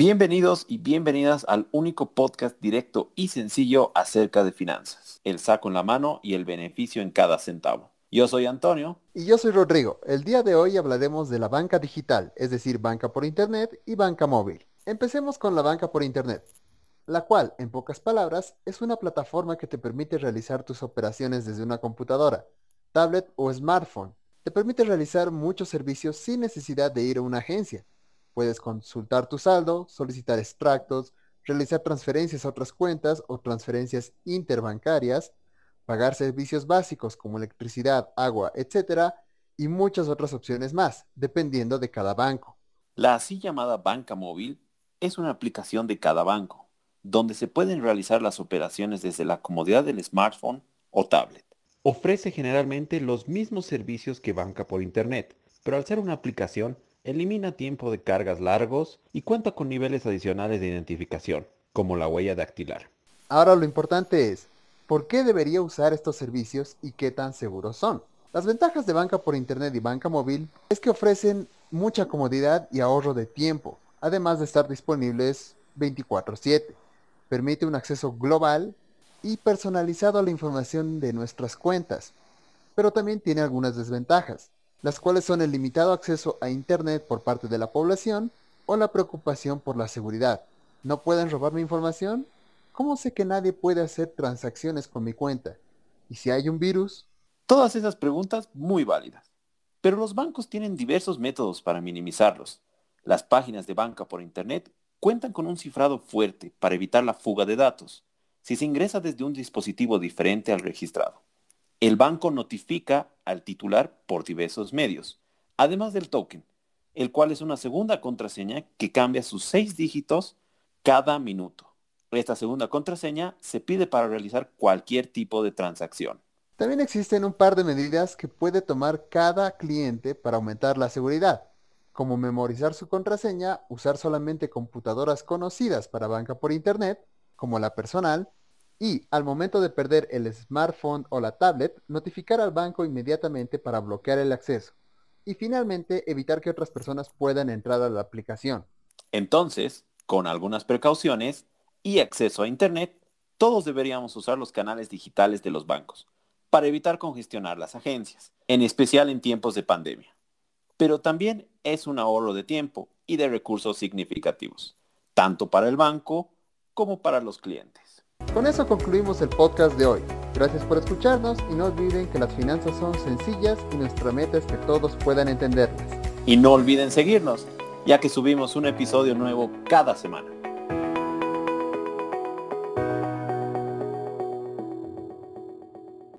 Bienvenidos y bienvenidas al único podcast directo y sencillo acerca de finanzas. El saco en la mano y el beneficio en cada centavo. Yo soy Antonio. Y yo soy Rodrigo. El día de hoy hablaremos de la banca digital, es decir, banca por Internet y banca móvil. Empecemos con la banca por Internet, la cual, en pocas palabras, es una plataforma que te permite realizar tus operaciones desde una computadora, tablet o smartphone. Te permite realizar muchos servicios sin necesidad de ir a una agencia. Puedes consultar tu saldo, solicitar extractos, realizar transferencias a otras cuentas o transferencias interbancarias, pagar servicios básicos como electricidad, agua, etc. y muchas otras opciones más, dependiendo de cada banco. La así llamada banca móvil es una aplicación de cada banco, donde se pueden realizar las operaciones desde la comodidad del smartphone o tablet. Ofrece generalmente los mismos servicios que banca por Internet, pero al ser una aplicación, elimina tiempo de cargas largos y cuenta con niveles adicionales de identificación, como la huella dactilar. Ahora lo importante es, ¿por qué debería usar estos servicios y qué tan seguros son? Las ventajas de banca por Internet y banca móvil es que ofrecen mucha comodidad y ahorro de tiempo, además de estar disponibles 24/7. Permite un acceso global y personalizado a la información de nuestras cuentas, pero también tiene algunas desventajas, las cuales son el limitado acceso a Internet por parte de la población o la preocupación por la seguridad. ¿No pueden robar mi información? ¿Cómo sé que nadie puede hacer transacciones con mi cuenta? ¿Y si hay un virus? Todas esas preguntas muy válidas. Pero los bancos tienen diversos métodos para minimizarlos. Las páginas de banca por Internet cuentan con un cifrado fuerte para evitar la fuga de datos si se ingresa desde un dispositivo diferente al registrado. El banco notifica al titular por diversos medios, además del token, el cual es una segunda contraseña que cambia sus seis dígitos cada minuto. Esta segunda contraseña se pide para realizar cualquier tipo de transacción. También existen un par de medidas que puede tomar cada cliente para aumentar la seguridad, como memorizar su contraseña, usar solamente computadoras conocidas para banca por Internet, como la personal, y al momento de perder el smartphone o la tablet, notificar al banco inmediatamente para bloquear el acceso. Y finalmente, evitar que otras personas puedan entrar a la aplicación. Entonces, con algunas precauciones y acceso a Internet, todos deberíamos usar los canales digitales de los bancos para evitar congestionar las agencias, en especial en tiempos de pandemia. Pero también es un ahorro de tiempo y de recursos significativos, tanto para el banco como para los clientes. Con eso concluimos el podcast de hoy. Gracias por escucharnos y no olviden que las finanzas son sencillas y nuestra meta es que todos puedan entenderlas. Y no olviden seguirnos, ya que subimos un episodio nuevo cada semana.